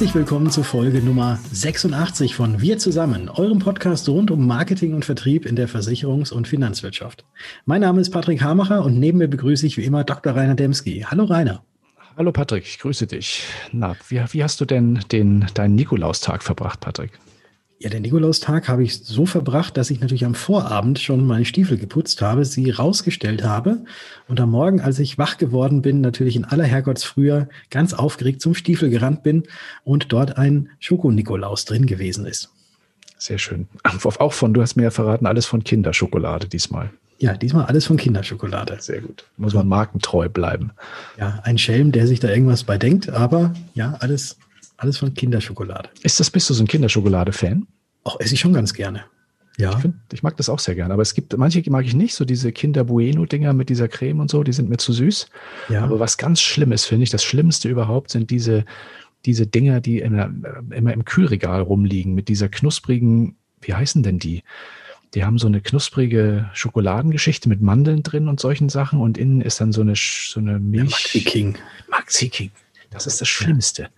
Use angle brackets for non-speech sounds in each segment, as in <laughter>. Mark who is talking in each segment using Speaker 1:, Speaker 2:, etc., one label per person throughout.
Speaker 1: Herzlich willkommen zur Folge Nummer 86 von Wir zusammen, eurem Podcast rund um Marketing und Vertrieb in der Versicherungs- und Finanzwirtschaft. Mein Name ist Patrick Hamacher und neben mir begrüße ich wie immer Dr. Rainer Demski. Hallo Rainer.
Speaker 2: Hallo Patrick, ich grüße dich. Na, wie, wie hast du denn den, deinen Nikolaustag verbracht, Patrick?
Speaker 1: Ja, den Nikolaustag habe ich so verbracht, dass ich natürlich am Vorabend schon meine Stiefel geputzt habe, sie rausgestellt habe und am Morgen, als ich wach geworden bin, natürlich in aller Herrgottsfrühe ganz aufgeregt zum Stiefel gerannt bin und dort ein Schoko-Nikolaus drin gewesen ist.
Speaker 2: Sehr schön. Auch von, du hast mir ja verraten, alles von Kinderschokolade diesmal.
Speaker 1: Ja, diesmal alles von Kinderschokolade.
Speaker 2: Sehr gut. Muss man markentreu bleiben.
Speaker 1: Ja, ein Schelm, der sich da irgendwas bei denkt, aber ja, alles alles von Kinderschokolade.
Speaker 2: Ist das, bist du so ein Kinderschokolade-Fan?
Speaker 1: Auch esse ich schon ganz gerne.
Speaker 2: Ja. Ich, find, ich, mag das auch sehr gerne. Aber es gibt, manche mag ich nicht, so diese Kinder Bueno-Dinger mit dieser Creme und so, die sind mir zu süß. Ja. Aber was ganz Schlimmes finde ich, das Schlimmste überhaupt sind diese, diese Dinger, die immer, immer im Kühlregal rumliegen, mit dieser knusprigen, wie heißen denn die? Die haben so eine knusprige Schokoladengeschichte mit Mandeln drin und solchen Sachen und innen ist dann so eine, so eine Milch.
Speaker 1: Maxi King.
Speaker 2: Maxi King. Das ist das Schlimmste.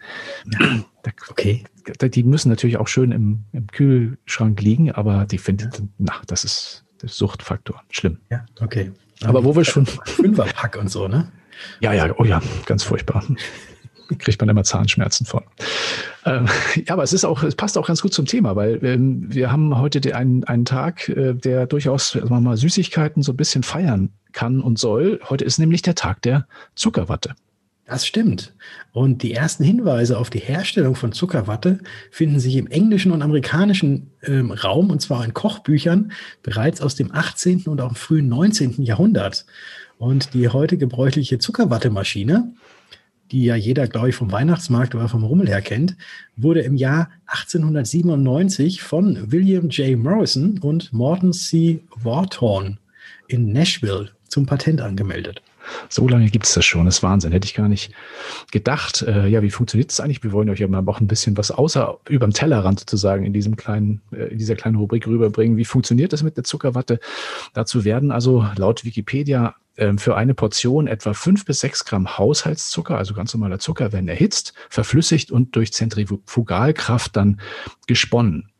Speaker 2: Ja. Okay. Die müssen natürlich auch schön im, im Kühlschrank liegen, aber die finden, ja. na, das ist der Suchtfaktor. Schlimm.
Speaker 1: Ja, okay.
Speaker 2: Aber, aber wo wir schon.
Speaker 1: Fünferpack und so, ne?
Speaker 2: Ja, ja, oh ja, ganz furchtbar. Kriegt man immer Zahnschmerzen von. Ähm, ja, aber es ist auch, es passt auch ganz gut zum Thema, weil ähm, wir haben heute einen, einen Tag, äh, der durchaus sagen wir mal Süßigkeiten so ein bisschen feiern kann und soll. Heute ist nämlich der Tag der Zuckerwatte.
Speaker 1: Das stimmt. Und die ersten Hinweise auf die Herstellung von Zuckerwatte finden sich im englischen und amerikanischen ähm, Raum, und zwar in Kochbüchern, bereits aus dem 18. und auch im frühen 19. Jahrhundert. Und die heute gebräuchliche Zuckerwattemaschine, die ja jeder, glaube ich, vom Weihnachtsmarkt oder vom Rummel her kennt, wurde im Jahr 1897 von William J. Morrison und Morton C. Warthorn in Nashville zum Patent angemeldet.
Speaker 2: So lange gibt es das schon. Das ist Wahnsinn. Hätte ich gar nicht gedacht. Äh, ja, wie funktioniert das eigentlich? Wir wollen euch ja mal auch ein bisschen was außer über dem Tellerrand sozusagen in diesem kleinen, äh, in dieser kleinen Rubrik rüberbringen. Wie funktioniert das mit der Zuckerwatte? Dazu werden also laut Wikipedia äh, für eine Portion etwa fünf bis sechs Gramm Haushaltszucker, also ganz normaler Zucker, werden erhitzt, verflüssigt und durch Zentrifugalkraft dann gesponnen.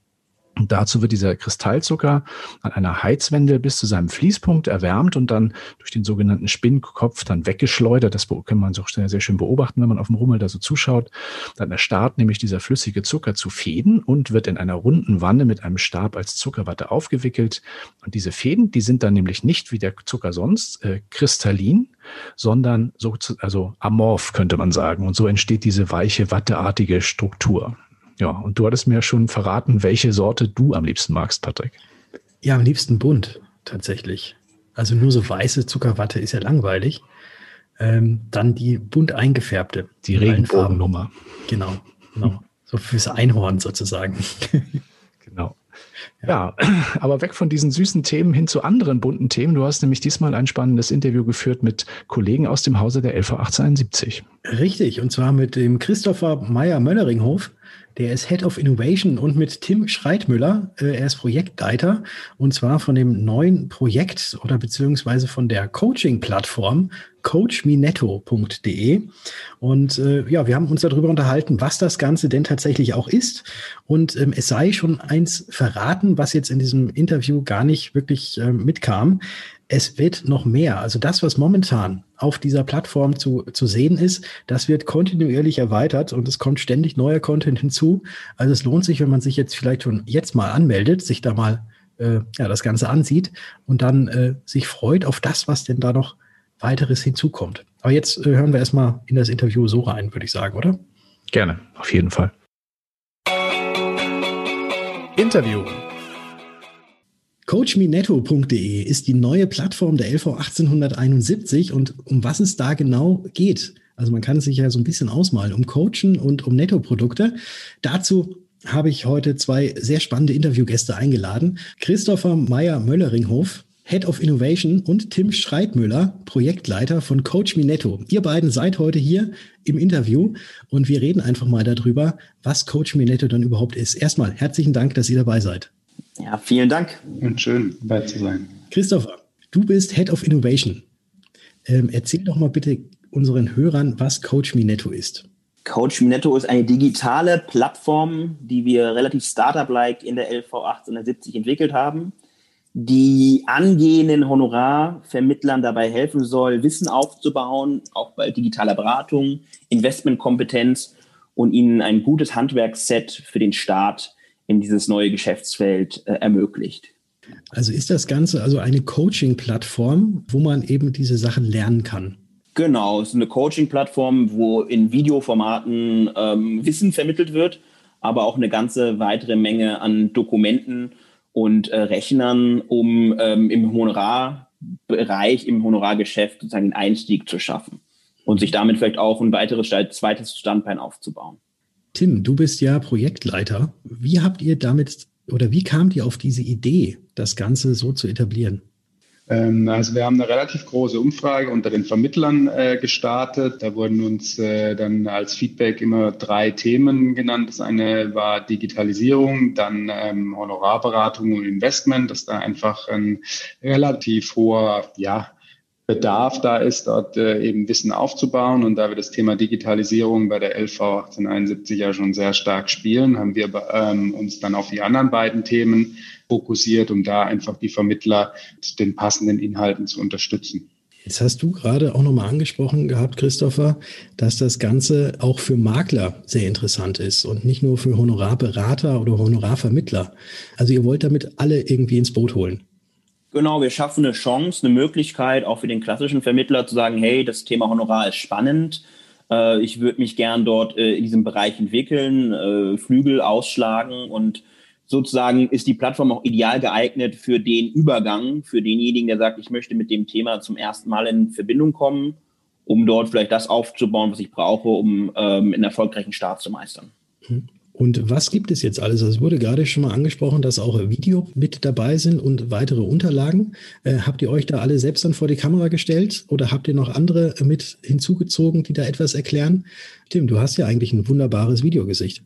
Speaker 2: Und dazu wird dieser Kristallzucker an einer Heizwende bis zu seinem Fließpunkt erwärmt und dann durch den sogenannten Spinnkopf dann weggeschleudert. Das kann man so sehr schön beobachten, wenn man auf dem Rummel da so zuschaut. Dann erstarrt nämlich dieser flüssige Zucker zu Fäden und wird in einer runden Wanne mit einem Stab als Zuckerwatte aufgewickelt. Und diese Fäden, die sind dann nämlich nicht wie der Zucker sonst äh, kristallin, sondern so, also amorph könnte man sagen. Und so entsteht diese weiche, watteartige Struktur. Ja, und du hattest mir schon verraten, welche Sorte du am liebsten magst, Patrick.
Speaker 1: Ja, am liebsten bunt, tatsächlich. Also nur so weiße Zuckerwatte ist ja langweilig. Ähm, dann die bunt eingefärbte.
Speaker 2: Die Regenbogennummer.
Speaker 1: Genau, genau. So fürs Einhorn sozusagen. <laughs>
Speaker 2: genau. Ja. ja, aber weg von diesen süßen Themen hin zu anderen bunten Themen. Du hast nämlich diesmal ein spannendes Interview geführt mit Kollegen aus dem Hause der LV 1871.
Speaker 1: Richtig, und zwar mit dem Christopher Meyer-Mölleringhof. Der ist Head of Innovation und mit Tim Schreitmüller, äh, er ist Projektleiter und zwar von dem neuen Projekt oder beziehungsweise von der Coaching-Plattform coachminetto.de. Und äh, ja, wir haben uns darüber unterhalten, was das Ganze denn tatsächlich auch ist. Und ähm, es sei schon eins verraten, was jetzt in diesem Interview gar nicht wirklich äh, mitkam es wird noch mehr. Also das, was momentan auf dieser Plattform zu, zu sehen ist, das wird kontinuierlich erweitert und es kommt ständig neuer Content hinzu. Also es lohnt sich, wenn man sich jetzt vielleicht schon jetzt mal anmeldet, sich da mal äh, ja, das Ganze ansieht und dann äh, sich freut auf das, was denn da noch weiteres hinzukommt. Aber jetzt äh, hören wir erstmal in das Interview so rein, würde ich sagen, oder?
Speaker 2: Gerne, auf jeden Fall.
Speaker 1: Interview. CoachMeNetto.de ist die neue Plattform der LV 1871 und um was es da genau geht. Also man kann es sich ja so ein bisschen ausmalen, um Coachen und um Netto-Produkte. Dazu habe ich heute zwei sehr spannende Interviewgäste eingeladen. Christopher Meyer-Mölleringhof, Head of Innovation und Tim Schreitmüller, Projektleiter von Coach Me Netto. Ihr beiden seid heute hier im Interview und wir reden einfach mal darüber, was Coach Me Netto dann überhaupt ist. Erstmal herzlichen Dank, dass ihr dabei seid.
Speaker 3: Ja, vielen Dank.
Speaker 4: Und schön, dabei zu sein.
Speaker 1: Christopher, du bist Head of Innovation. Ähm, erzähl doch mal bitte unseren Hörern, was Coach Me Netto ist.
Speaker 3: Coach Netto ist eine digitale Plattform, die wir relativ Startup-like in der LV 1870 entwickelt haben, die angehenden Honorarvermittlern dabei helfen soll, Wissen aufzubauen, auch bei digitaler Beratung, Investmentkompetenz und ihnen ein gutes Handwerksset für den Start in dieses neue Geschäftsfeld äh, ermöglicht.
Speaker 1: Also ist das Ganze also eine Coaching-Plattform, wo man eben diese Sachen lernen kann?
Speaker 3: Genau, es ist eine Coaching-Plattform, wo in Videoformaten ähm, Wissen vermittelt wird, aber auch eine ganze weitere Menge an Dokumenten und äh, Rechnern, um ähm, im Honorarbereich, im Honorargeschäft sozusagen den Einstieg zu schaffen und sich damit vielleicht auch ein weiteres zweites Standbein aufzubauen.
Speaker 1: Tim, du bist ja Projektleiter. Wie habt ihr damit oder wie kamt ihr auf diese Idee, das Ganze so zu etablieren?
Speaker 4: Ähm, also wir haben eine relativ große Umfrage unter den Vermittlern äh, gestartet. Da wurden uns äh, dann als Feedback immer drei Themen genannt. Das eine war Digitalisierung, dann ähm, Honorarberatung und Investment, dass da einfach ein relativ hoher, ja, Bedarf da ist, dort äh, eben Wissen aufzubauen. Und da wir das Thema Digitalisierung bei der LV 1871 ja schon sehr stark spielen, haben wir ähm, uns dann auf die anderen beiden Themen fokussiert, um da einfach die Vermittler den passenden Inhalten zu unterstützen.
Speaker 1: Jetzt hast du gerade auch nochmal angesprochen gehabt, Christopher, dass das Ganze auch für Makler sehr interessant ist und nicht nur für Honorarberater oder Honorarvermittler. Also ihr wollt damit alle irgendwie ins Boot holen.
Speaker 3: Genau, wir schaffen eine Chance, eine Möglichkeit auch für den klassischen Vermittler zu sagen, hey, das Thema Honorar ist spannend. Äh, ich würde mich gern dort äh, in diesem Bereich entwickeln, äh, Flügel ausschlagen und sozusagen ist die Plattform auch ideal geeignet für den Übergang, für denjenigen, der sagt, ich möchte mit dem Thema zum ersten Mal in Verbindung kommen, um dort vielleicht das aufzubauen, was ich brauche, um ähm, einen erfolgreichen Start zu meistern.
Speaker 1: Hm. Und was gibt es jetzt alles? Also es wurde gerade schon mal angesprochen, dass auch Video mit dabei sind und weitere Unterlagen. Äh, habt ihr euch da alle selbst dann vor die Kamera gestellt oder habt ihr noch andere mit hinzugezogen, die da etwas erklären? Tim, du hast ja eigentlich ein wunderbares Videogesicht.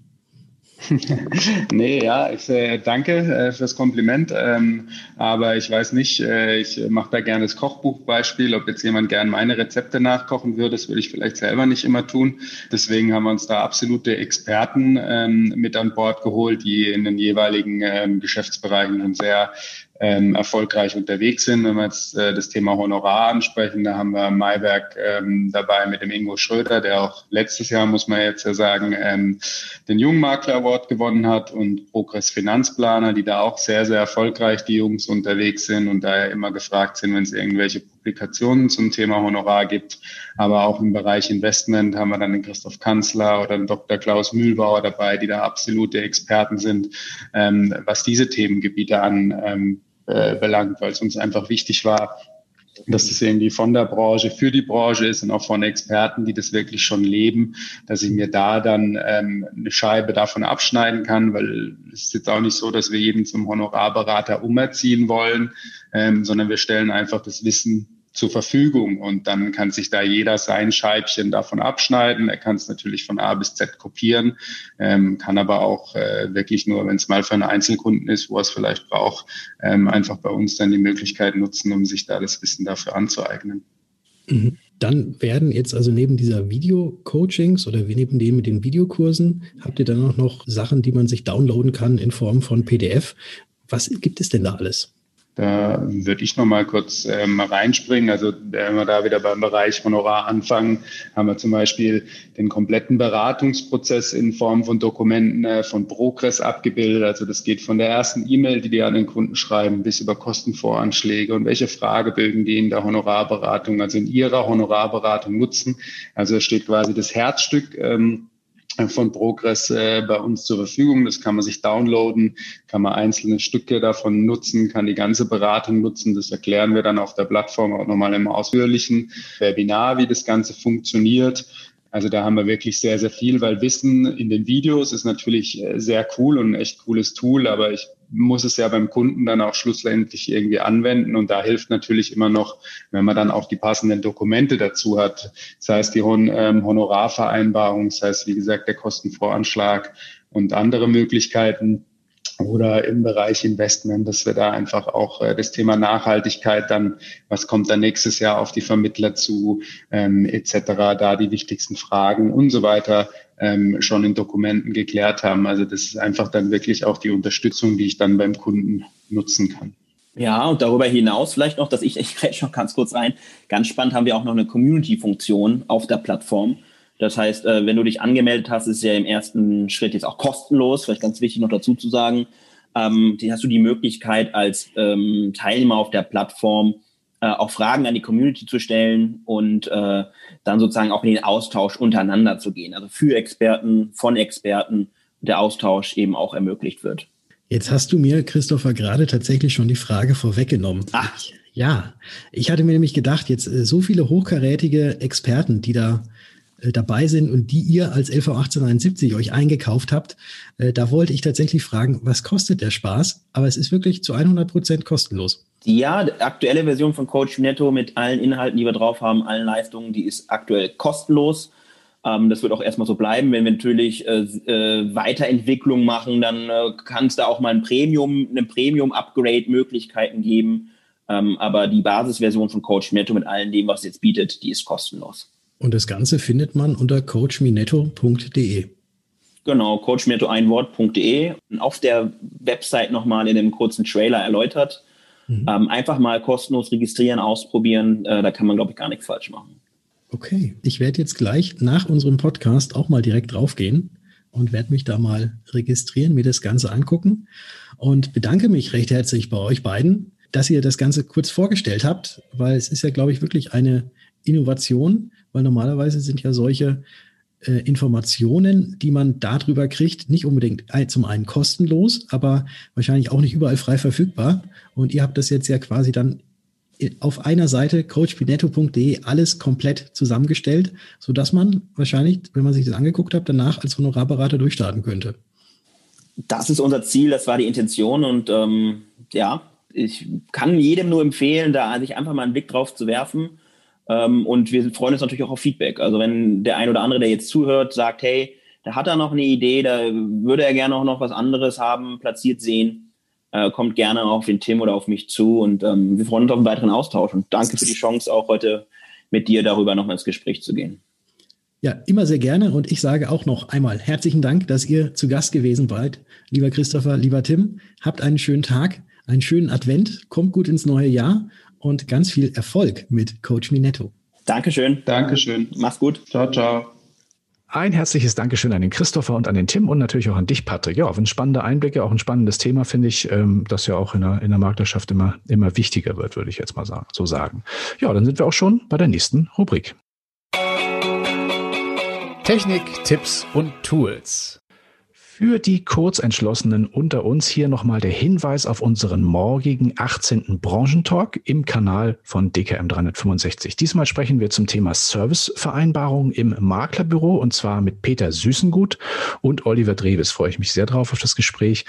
Speaker 4: Nee, ja, ich äh, danke äh, fürs Kompliment, ähm, aber ich weiß nicht, äh, ich mache da gerne das Kochbuchbeispiel, ob jetzt jemand gern meine Rezepte nachkochen würde, das würde ich vielleicht selber nicht immer tun. Deswegen haben wir uns da absolute Experten ähm, mit an Bord geholt, die in den jeweiligen ähm, Geschäftsbereichen sehr ähm, erfolgreich unterwegs sind. Wenn wir jetzt äh, das Thema Honorar ansprechen, da haben wir Maiwerk ähm, dabei mit dem Ingo Schröder, der auch letztes Jahr, muss man jetzt ja sagen, ähm, den Jungmakler Award gewonnen hat und Progress Finanzplaner, die da auch sehr, sehr erfolgreich die Jungs unterwegs sind und daher immer gefragt sind, wenn es irgendwelche Publikationen zum Thema Honorar gibt. Aber auch im Bereich Investment haben wir dann den Christoph Kanzler oder den Dr. Klaus Mühlbauer dabei, die da absolute Experten sind, ähm, was diese Themengebiete an ähm, äh, belangt, weil es uns einfach wichtig war, dass das irgendwie von der Branche für die Branche ist und auch von Experten, die das wirklich schon leben, dass ich mir da dann ähm, eine Scheibe davon abschneiden kann, weil es ist jetzt auch nicht so, dass wir jeden zum Honorarberater umerziehen wollen, ähm, sondern wir stellen einfach das Wissen zur Verfügung und dann kann sich da jeder sein Scheibchen davon abschneiden. Er kann es natürlich von A bis Z kopieren, ähm, kann aber auch äh, wirklich nur, wenn es mal für einen Einzelkunden ist, wo er es vielleicht braucht, ähm, einfach bei uns dann die Möglichkeit nutzen, um sich da das Wissen dafür anzueignen.
Speaker 1: Mhm. Dann werden jetzt also neben dieser Video-Coachings oder neben dem mit den Videokursen, habt ihr dann auch noch Sachen, die man sich downloaden kann in Form von PDF. Was gibt es denn da alles?
Speaker 4: Da würde ich noch mal kurz ähm, reinspringen. Also wenn wir da wieder beim Bereich Honorar anfangen, haben wir zum Beispiel den kompletten Beratungsprozess in Form von Dokumenten äh, von Progress abgebildet. Also das geht von der ersten E-Mail, die die an den Kunden schreiben, bis über Kostenvoranschläge und welche Fragebögen die in der Honorarberatung, also in ihrer Honorarberatung nutzen. Also steht quasi das Herzstück ähm, von Progress äh, bei uns zur Verfügung. Das kann man sich downloaden, kann man einzelne Stücke davon nutzen, kann die ganze Beratung nutzen. Das erklären wir dann auf der Plattform auch nochmal im ausführlichen Webinar, wie das Ganze funktioniert. Also da haben wir wirklich sehr, sehr viel, weil Wissen in den Videos ist natürlich äh, sehr cool und ein echt cooles Tool, aber ich muss es ja beim Kunden dann auch schlussendlich irgendwie anwenden und da hilft natürlich immer noch, wenn man dann auch die passenden Dokumente dazu hat. Das heißt, die Hon ähm, Honorarvereinbarung, das heißt, wie gesagt, der Kostenvoranschlag und andere Möglichkeiten oder im Bereich Investment, dass wir da einfach auch äh, das Thema Nachhaltigkeit dann, was kommt dann nächstes Jahr auf die Vermittler zu, ähm, etc., da die wichtigsten Fragen und so weiter ähm, schon in Dokumenten geklärt haben. Also das ist einfach dann wirklich auch die Unterstützung, die ich dann beim Kunden nutzen kann.
Speaker 3: Ja, und darüber hinaus vielleicht noch, dass ich, <laughs> ich rede schon ganz kurz rein, ganz spannend haben wir auch noch eine Community-Funktion auf der Plattform. Das heißt, äh, wenn du dich angemeldet hast, ist ja im ersten Schritt jetzt auch kostenlos, vielleicht ganz wichtig noch dazu zu sagen, ähm, hast du die Möglichkeit als ähm, Teilnehmer auf der Plattform äh, auch Fragen an die Community zu stellen und äh, dann sozusagen auch in den Austausch untereinander zu gehen. Also für Experten, von Experten, der Austausch eben auch ermöglicht wird.
Speaker 1: Jetzt hast du mir, Christopher, gerade tatsächlich schon die Frage vorweggenommen. Ach. Ja, ich hatte mir nämlich gedacht, jetzt äh, so viele hochkarätige Experten, die da äh, dabei sind und die ihr als LV 1871 euch eingekauft habt, äh, da wollte ich tatsächlich fragen, was kostet der Spaß? Aber es ist wirklich zu 100 Prozent kostenlos.
Speaker 3: Ja, die aktuelle Version von Coach Netto mit allen Inhalten, die wir drauf haben, allen Leistungen, die ist aktuell kostenlos. Ähm, das wird auch erstmal so bleiben. Wenn wir natürlich äh, äh, Weiterentwicklung machen, dann kann es da auch mal ein Premium, eine Premium-Upgrade-Möglichkeiten geben. Ähm, aber die Basisversion von Coach Netto mit allem dem, was es jetzt bietet, die ist kostenlos.
Speaker 1: Und das Ganze findet man unter coachminetto.de.
Speaker 3: Genau, coachminetto ein Wort.de. Auf der Website nochmal in einem kurzen Trailer erläutert. Mhm. Ähm, einfach mal kostenlos registrieren, ausprobieren. Äh, da kann man, glaube ich, gar nichts falsch machen.
Speaker 1: Okay, ich werde jetzt gleich nach unserem Podcast auch mal direkt draufgehen und werde mich da mal registrieren, mir das Ganze angucken und bedanke mich recht herzlich bei euch beiden, dass ihr das Ganze kurz vorgestellt habt, weil es ist ja, glaube ich, wirklich eine Innovation, weil normalerweise sind ja solche äh, Informationen, die man darüber kriegt, nicht unbedingt zum einen kostenlos, aber wahrscheinlich auch nicht überall frei verfügbar. Und ihr habt das jetzt ja quasi dann auf einer Seite coachpinetto.de alles komplett zusammengestellt, so dass man wahrscheinlich, wenn man sich das angeguckt hat, danach als Honorarberater durchstarten könnte.
Speaker 3: Das ist unser Ziel, das war die Intention und ähm, ja, ich kann jedem nur empfehlen, da sich einfach mal einen Blick drauf zu werfen. Ähm, und wir freuen uns natürlich auch auf Feedback. Also wenn der ein oder andere, der jetzt zuhört, sagt, hey, da hat er noch eine Idee, da würde er gerne auch noch was anderes haben, platziert sehen, äh, kommt gerne auf den Tim oder auf mich zu und ähm, wir freuen uns auf einen weiteren Austausch und danke für die Chance, auch heute mit dir darüber nochmal ins Gespräch zu gehen.
Speaker 1: Ja, immer sehr gerne und ich sage auch noch einmal herzlichen Dank, dass ihr zu Gast gewesen seid. Lieber Christopher, lieber Tim, habt einen schönen Tag, einen schönen Advent, kommt gut ins neue Jahr und ganz viel Erfolg mit Coach Minetto.
Speaker 3: Dankeschön.
Speaker 4: Dankeschön.
Speaker 3: Mach's gut.
Speaker 4: Ciao, ciao.
Speaker 2: Ein herzliches Dankeschön an den Christopher und an den Tim und natürlich auch an dich, Patrick. Ja, ein spannende Einblicke, auch ein spannendes Thema, finde ich, ähm, das ja auch in der, in der Maklerschaft immer, immer wichtiger wird, würde ich jetzt mal sagen, so sagen. Ja, dann sind wir auch schon bei der nächsten Rubrik. Technik, Tipps und Tools. Für die Kurzentschlossenen unter uns hier nochmal der Hinweis auf unseren morgigen 18. Branchentalk im Kanal von DKM 365. Diesmal sprechen wir zum Thema Servicevereinbarung im Maklerbüro und zwar mit Peter Süßengut und Oliver Dreves. Freue ich mich sehr drauf auf das Gespräch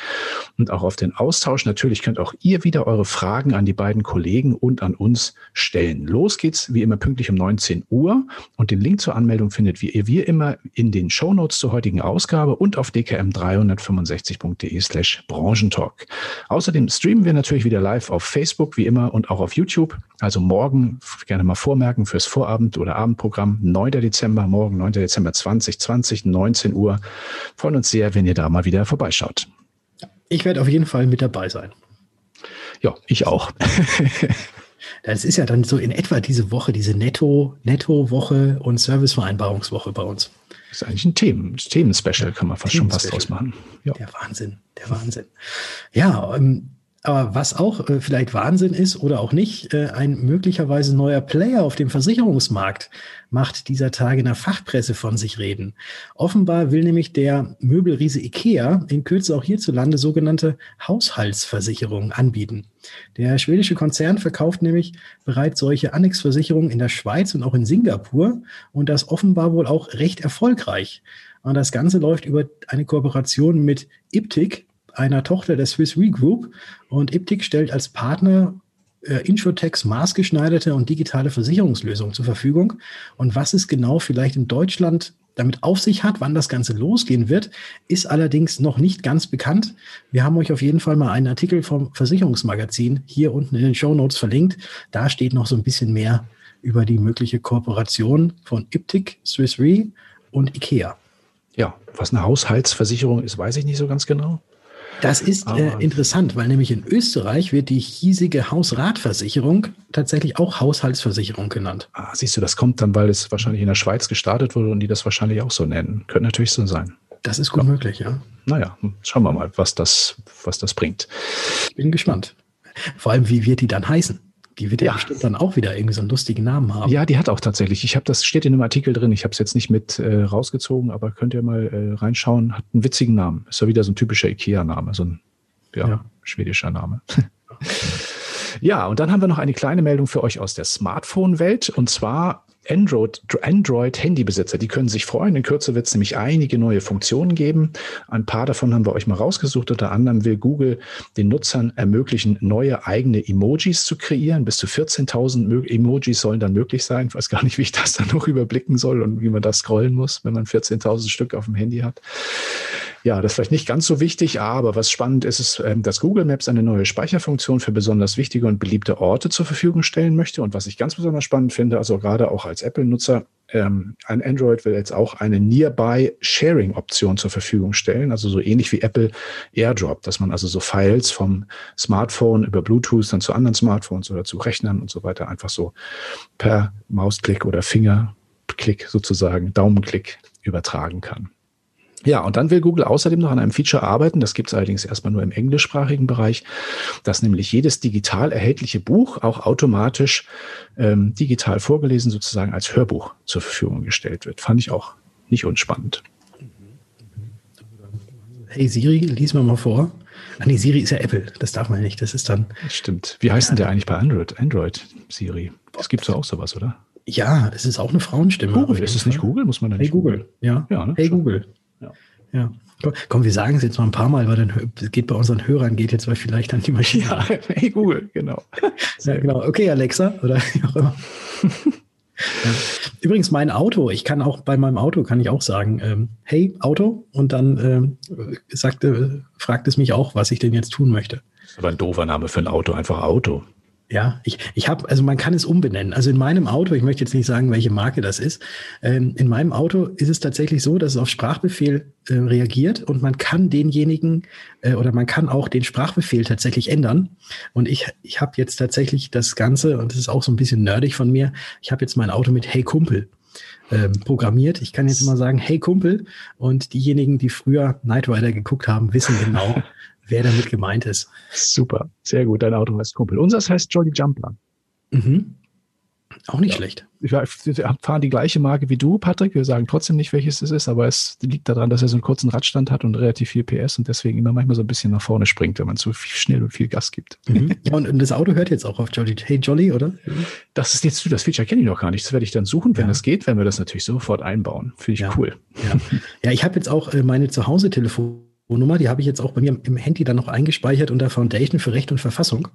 Speaker 2: und auch auf den Austausch. Natürlich könnt auch ihr wieder eure Fragen an die beiden Kollegen und an uns stellen. Los geht's wie immer pünktlich um 19 Uhr und den Link zur Anmeldung findet ihr wie immer in den Shownotes zur heutigen Ausgabe und auf DKM 365.de slash Branchentalk. Außerdem streamen wir natürlich wieder live auf Facebook, wie immer, und auch auf YouTube. Also morgen gerne mal vormerken fürs Vorabend- oder Abendprogramm, 9. Dezember, morgen 9. Dezember 2020, 19 Uhr. Freuen uns sehr, wenn ihr da mal wieder vorbeischaut.
Speaker 1: Ich werde auf jeden Fall mit dabei sein.
Speaker 2: Ja, ich auch. <laughs>
Speaker 1: Das ist ja dann so in etwa diese Woche, diese Netto, Netto-Woche und Servicevereinbarungswoche bei uns.
Speaker 2: Das ist eigentlich ein Themen, Themen-Special, kann man fast schon was draus machen.
Speaker 1: Ja. Der Wahnsinn, der Wahnsinn. Ja, ähm, aber was auch äh, vielleicht Wahnsinn ist oder auch nicht, äh, ein möglicherweise neuer Player auf dem Versicherungsmarkt macht dieser Tage in der Fachpresse von sich reden. Offenbar will nämlich der Möbelriese IKEA in Kürze auch hierzulande sogenannte Haushaltsversicherungen anbieten. Der schwedische Konzern verkauft nämlich bereits solche Annexversicherungen in der Schweiz und auch in Singapur und das offenbar wohl auch recht erfolgreich. Und das Ganze läuft über eine Kooperation mit Iptic, einer Tochter der Swiss Re Group. Und Iptic stellt als Partner äh, Insurtechs maßgeschneiderte und digitale Versicherungslösungen zur Verfügung. Und was es genau vielleicht in Deutschland damit auf sich hat. Wann das Ganze losgehen wird, ist allerdings noch nicht ganz bekannt. Wir haben euch auf jeden Fall mal einen Artikel vom Versicherungsmagazin hier unten in den Show Notes verlinkt. Da steht noch so ein bisschen mehr über die mögliche Kooperation von Iptic, Swiss Re und IKEA.
Speaker 2: Ja, was eine Haushaltsversicherung ist, weiß ich nicht so ganz genau.
Speaker 1: Das ist äh, interessant, weil nämlich in Österreich wird die hiesige Hausratversicherung tatsächlich auch Haushaltsversicherung genannt.
Speaker 2: Ah, siehst du, das kommt dann, weil es wahrscheinlich in der Schweiz gestartet wurde und die das wahrscheinlich auch so nennen. Könnte natürlich so sein.
Speaker 1: Das ist gut ja. möglich, ja.
Speaker 2: Naja, schauen wir mal, was das, was das bringt.
Speaker 1: Ich bin gespannt. Vor allem, wie wird die dann heißen? Die wird ja, ja, bestimmt dann auch wieder irgendwie so einen lustigen Namen haben.
Speaker 2: Ja, die hat auch tatsächlich. Ich habe das steht in einem Artikel drin. Ich habe es jetzt nicht mit äh, rausgezogen, aber könnt ihr mal äh, reinschauen. Hat einen witzigen Namen. Ist ja wieder so ein typischer Ikea-Name, so ein ja, ja. schwedischer Name. <laughs> ja, und dann haben wir noch eine kleine Meldung für euch aus der Smartphone-Welt. Und zwar Android, Android Handybesitzer, die können sich freuen. In Kürze wird es nämlich einige neue Funktionen geben. Ein paar davon haben wir euch mal rausgesucht. Unter anderem will Google den Nutzern ermöglichen, neue eigene Emojis zu kreieren. Bis zu 14.000 Emojis sollen dann möglich sein. Ich weiß gar nicht, wie ich das dann noch überblicken soll und wie man das scrollen muss, wenn man 14.000 Stück auf dem Handy hat. Ja, das ist vielleicht nicht ganz so wichtig, aber was spannend ist, ist, ähm, dass Google Maps eine neue Speicherfunktion für besonders wichtige und beliebte Orte zur Verfügung stellen möchte. Und was ich ganz besonders spannend finde, also gerade auch als Apple-Nutzer, ähm, ein Android will jetzt auch eine Nearby Sharing Option zur Verfügung stellen, also so ähnlich wie Apple AirDrop, dass man also so Files vom Smartphone über Bluetooth dann zu anderen Smartphones oder zu Rechnern und so weiter einfach so per Mausklick oder Fingerklick sozusagen, Daumenklick übertragen kann. Ja, und dann will Google außerdem noch an einem Feature arbeiten, das gibt es allerdings erstmal nur im englischsprachigen Bereich, dass nämlich jedes digital erhältliche Buch auch automatisch ähm, digital vorgelesen sozusagen als Hörbuch zur Verfügung gestellt wird. Fand ich auch nicht unspannend.
Speaker 1: Hey Siri, lies mal mal vor. Ah nee, Siri ist ja Apple, das darf man nicht. Das ist dann.
Speaker 2: Stimmt. Wie heißt ja. denn der eigentlich bei Android? Android Siri. Das gibt es auch sowas, oder?
Speaker 1: Ja, es ist auch eine Frauenstimme.
Speaker 2: Google, ist es nicht Google? Muss man da nicht
Speaker 1: Hey Google, ja. ja ne? Hey. Google. Ja. ja. Komm, wir sagen es jetzt mal ein paar Mal, weil dann geht bei unseren Hörern, geht jetzt vielleicht an die Maschine. Ja,
Speaker 2: hey Google, genau.
Speaker 1: ja, genau. Okay, Alexa oder wie auch immer. ja. Übrigens, mein Auto, ich kann auch bei meinem Auto kann ich auch sagen, ähm, hey Auto, und dann ähm, sagte, fragt es mich auch, was ich denn jetzt tun möchte.
Speaker 2: Das ist aber ein doofer Name für ein Auto, einfach Auto.
Speaker 1: Ja, ich, ich habe, also man kann es umbenennen. Also in meinem Auto, ich möchte jetzt nicht sagen, welche Marke das ist, ähm, in meinem Auto ist es tatsächlich so, dass es auf Sprachbefehl äh, reagiert und man kann denjenigen äh, oder man kann auch den Sprachbefehl tatsächlich ändern. Und ich, ich habe jetzt tatsächlich das Ganze, und das ist auch so ein bisschen nerdig von mir, ich habe jetzt mein Auto mit Hey Kumpel ähm, programmiert. Ich kann jetzt immer sagen, hey Kumpel. Und diejenigen, die früher Knight Rider geguckt haben, wissen genau, <laughs> wer damit gemeint ist.
Speaker 2: Super, sehr gut. Dein Auto heißt Kumpel. Unseres heißt Jolly Jumper. Mhm.
Speaker 1: Auch nicht ja. schlecht.
Speaker 2: Wir fahren die gleiche Marke wie du, Patrick. Wir sagen trotzdem nicht, welches es ist, aber es liegt daran, dass er so einen kurzen Radstand hat und relativ viel PS und deswegen immer manchmal so ein bisschen nach vorne springt, wenn man zu viel, schnell und viel Gas gibt.
Speaker 1: Mhm. Ja, und, und, das Auto hört jetzt auch auf Jolly. Hey Jolly, oder?
Speaker 2: Das ist jetzt, das Feature kenne ich noch gar nicht. Das werde ich dann suchen. Wenn ja. das geht, werden wir das natürlich sofort einbauen. Finde ich
Speaker 1: ja.
Speaker 2: cool.
Speaker 1: Ja, ja ich habe jetzt auch äh, meine Zuhause-Telefon Nummer, die habe ich jetzt auch bei mir im Handy dann noch eingespeichert unter Foundation für Recht und Verfassung.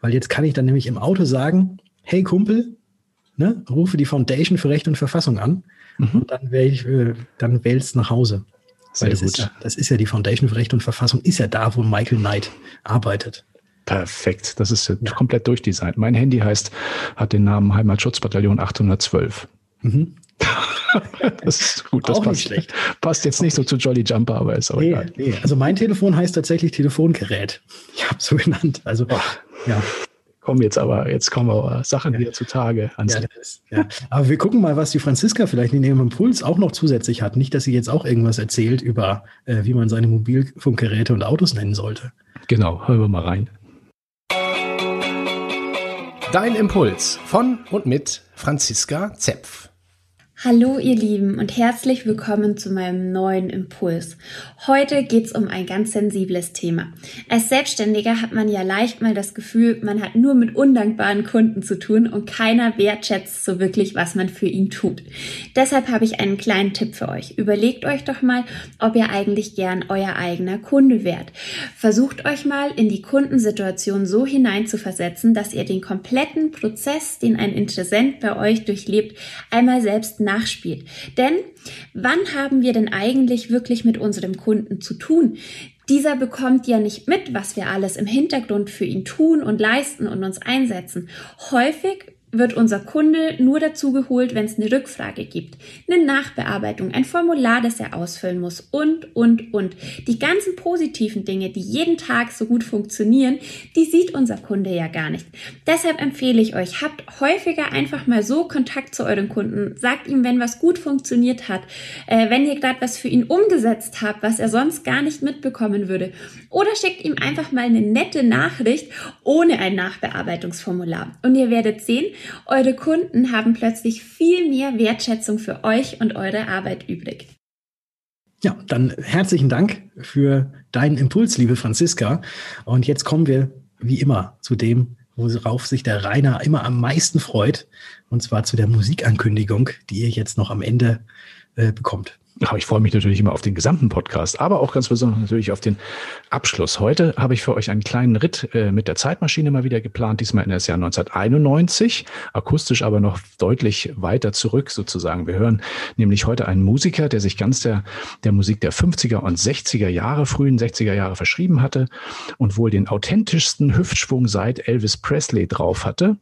Speaker 1: Weil jetzt kann ich dann nämlich im Auto sagen, hey Kumpel, ne, rufe die Foundation für Recht und Verfassung an mhm. und dann wähle ich, äh, dann wählst nach Hause. Sehr Weil das gut. Ist ja, das ist ja die Foundation für Recht und Verfassung, ist ja da, wo Michael Knight arbeitet.
Speaker 2: Perfekt, das ist ja. komplett durchdesignt. Mein Handy heißt, hat den Namen Heimatschutzbataillon 812. Mhm. Das ist gut, das auch passt, nicht schlecht. passt jetzt nicht so zu Jolly Jumper, aber ist auch nee, egal.
Speaker 1: Nee. Also mein Telefon heißt tatsächlich Telefongerät. <laughs> Ich habe es so genannt. Also oh. ja.
Speaker 2: Kommen jetzt aber, jetzt kommen aber Sachen ja. wieder zutage.
Speaker 1: Ja, ist, ja. Aber wir gucken mal, was die Franziska vielleicht in ihrem Impuls auch noch zusätzlich hat. Nicht, dass sie jetzt auch irgendwas erzählt über, äh, wie man seine Mobilfunkgeräte und Autos nennen sollte.
Speaker 2: Genau, hören wir mal rein.
Speaker 5: Dein Impuls von und mit Franziska Zepf.
Speaker 6: Hallo ihr Lieben und herzlich willkommen zu meinem neuen Impuls. Heute geht's um ein ganz sensibles Thema. Als Selbstständiger hat man ja leicht mal das Gefühl, man hat nur mit undankbaren Kunden zu tun und keiner wertschätzt so wirklich, was man für ihn tut. Deshalb habe ich einen kleinen Tipp für euch. Überlegt euch doch mal, ob ihr eigentlich gern euer eigener Kunde wärt. Versucht euch mal in die Kundensituation so hineinzuversetzen, dass ihr den kompletten Prozess, den ein Interessent bei euch durchlebt, einmal selbst nachspielt. Denn wann haben wir denn eigentlich wirklich mit unserem Kunden zu tun? Dieser bekommt ja nicht mit, was wir alles im Hintergrund für ihn tun und leisten und uns einsetzen. Häufig wird unser Kunde nur dazu geholt, wenn es eine Rückfrage gibt, eine Nachbearbeitung, ein Formular, das er ausfüllen muss und, und, und. Die ganzen positiven Dinge, die jeden Tag so gut funktionieren, die sieht unser Kunde ja gar nicht. Deshalb empfehle ich euch, habt häufiger einfach mal so Kontakt zu euren Kunden. Sagt ihm, wenn was gut funktioniert hat, äh, wenn ihr gerade was für ihn umgesetzt habt, was er sonst gar nicht mitbekommen würde. Oder schickt ihm einfach mal eine nette Nachricht ohne ein Nachbearbeitungsformular. Und ihr werdet sehen, eure Kunden haben plötzlich viel mehr Wertschätzung für euch und eure Arbeit übrig.
Speaker 7: Ja, dann herzlichen Dank für deinen Impuls, liebe Franziska. Und jetzt kommen wir wie immer zu dem, worauf sich der Rainer immer am meisten freut, und zwar zu der Musikankündigung, die ihr jetzt noch am Ende äh, bekommt.
Speaker 2: Aber ich freue mich natürlich immer auf den gesamten Podcast, aber auch ganz besonders natürlich auf den Abschluss. Heute habe ich für euch einen kleinen Ritt äh, mit der Zeitmaschine mal wieder geplant, diesmal in das Jahr 1991, akustisch aber noch deutlich weiter zurück sozusagen. Wir hören nämlich heute einen Musiker, der sich ganz der, der Musik der 50er und 60er Jahre, frühen 60er Jahre verschrieben hatte und wohl den authentischsten Hüftschwung seit Elvis Presley drauf hatte.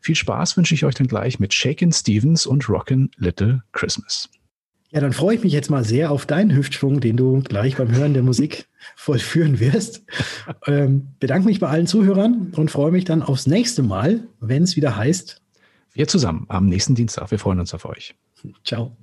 Speaker 2: Viel Spaß wünsche ich euch dann gleich mit Shakin' Stevens und Rockin' Little Christmas.
Speaker 7: Ja, dann freue ich mich jetzt mal sehr auf deinen Hüftschwung, den du gleich beim Hören der Musik <laughs> vollführen wirst. Ähm, bedanke mich bei allen Zuhörern und freue mich dann aufs nächste Mal, wenn es wieder heißt.
Speaker 2: Wir zusammen am nächsten Dienstag. Wir freuen uns auf euch.
Speaker 7: Ciao.